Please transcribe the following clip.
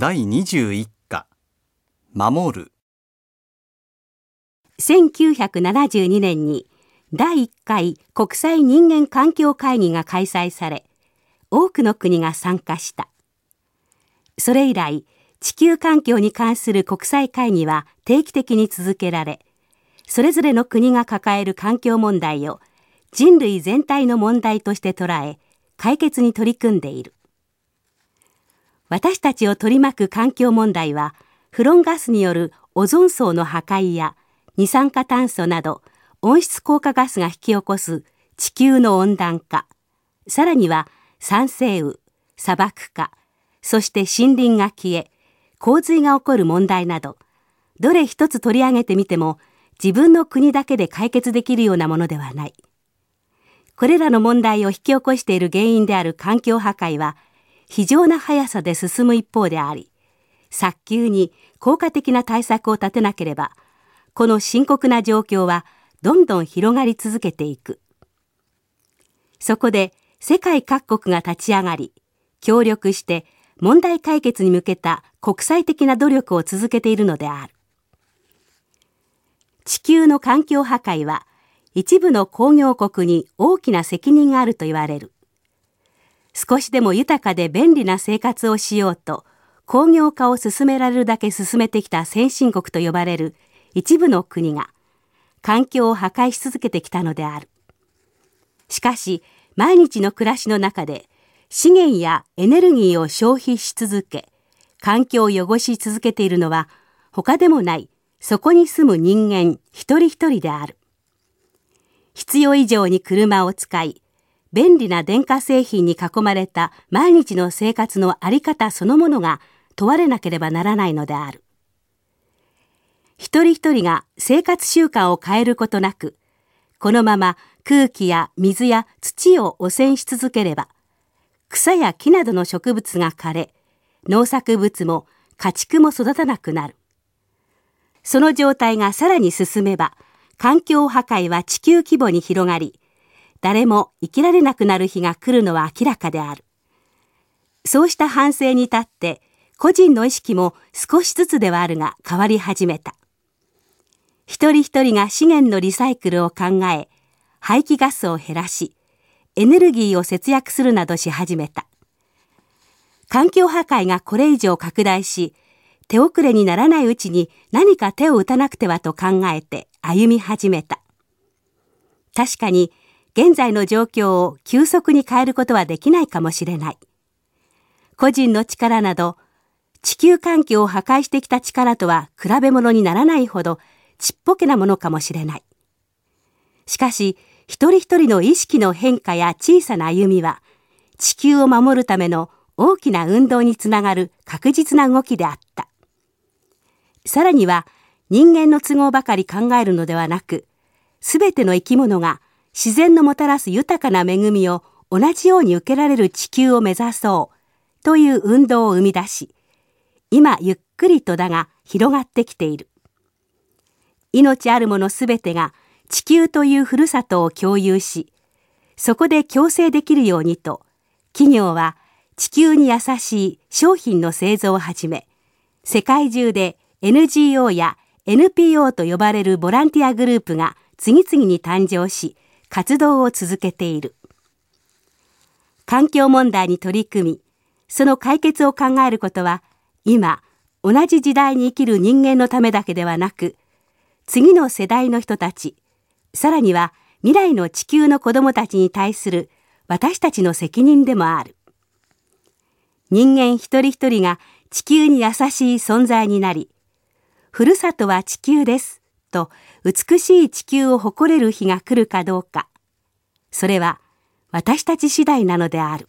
第21課。守る。1972年に第1回国際人間環境会議が開催され多くの国が参加した。それ以来地球環境に関する国際会議は定期的に続けられそれぞれの国が抱える環境問題を人類全体の問題として捉え解決に取り組んでいる。私たちを取り巻く環境問題はフロンガスによるオゾン層の破壊や二酸化炭素など温室効果ガスが引き起こす地球の温暖化。さらには酸性雨砂漠化そして森林が消え洪水が起こる問題などどれ一つ取り上げてみても自分の国だけで解決できるようなものではない。これらの問題を引き起こしている原因である環境破壊は非常な速さで進む一方であり早急に効果的な対策を立てなければこの深刻な状況はどんどん広がり続けていく。そこで世界各国が立ち上がり協力して問題解決に向けた国際的な努力を続けているのである。地球の環境破壊は一部の工業国に大きな責任があると言われる。少しでも豊かで便利な生活をしようと工業化を進められるだけ進めてきた先進国と呼ばれる一部の国が環境を破壊し続けてきたのである。しかし毎日の暮らしの中で資源やエネルギーを消費し続け環境を汚し続けているのは他でもないそこに住む人間一人一人である。必要以上に車を使い便利な電化製品に囲まれた毎日の生活のあり方そのものが問われなければならないのである。一人一人が生活習慣を変えることなく、このまま空気や水や土を汚染し続ければ、草や木などの植物が枯れ、農作物も家畜も育たなくなる。その状態がさらに進めば、環境破壊は地球規模に広がり、誰も生きられなくなる日が来るのは明らかである。そうした反省に立って個人の意識も少しずつではあるが変わり始めた。一人一人が資源のリサイクルを考え、排気ガスを減らし、エネルギーを節約するなどし始めた。環境破壊がこれ以上拡大し、手遅れにならないうちに何か手を打たなくてはと考えて歩み始めた。確かに現在の状況を急速に変えることはできないかもしれない。個人の力など、地球環境を破壊してきた力とは比べ物にならないほどちっぽけなものかもしれない。しかし、一人一人の意識の変化や小さな歩みは、地球を守るための大きな運動につながる確実な動きであった。さらには、人間の都合ばかり考えるのではなく、すべての生き物が自然のもたらす豊かな恵みを同じように受けられる地球を目指そうという運動を生み出し、今ゆっくりとだが広がってきている。命あるものすべてが地球というふるさとを共有し、そこで共生できるようにと、企業は地球に優しい商品の製造をはじめ、世界中で NGO や NPO と呼ばれるボランティアグループが次々に誕生し、活動を続けている。環境問題に取り組み、その解決を考えることは、今、同じ時代に生きる人間のためだけではなく、次の世代の人たち、さらには未来の地球の子供たちに対する私たちの責任でもある。人間一人一人が地球に優しい存在になり、ふるさとは地球です。と美しい地球を誇れる日が来るかどうか、それは私たち次第なのである。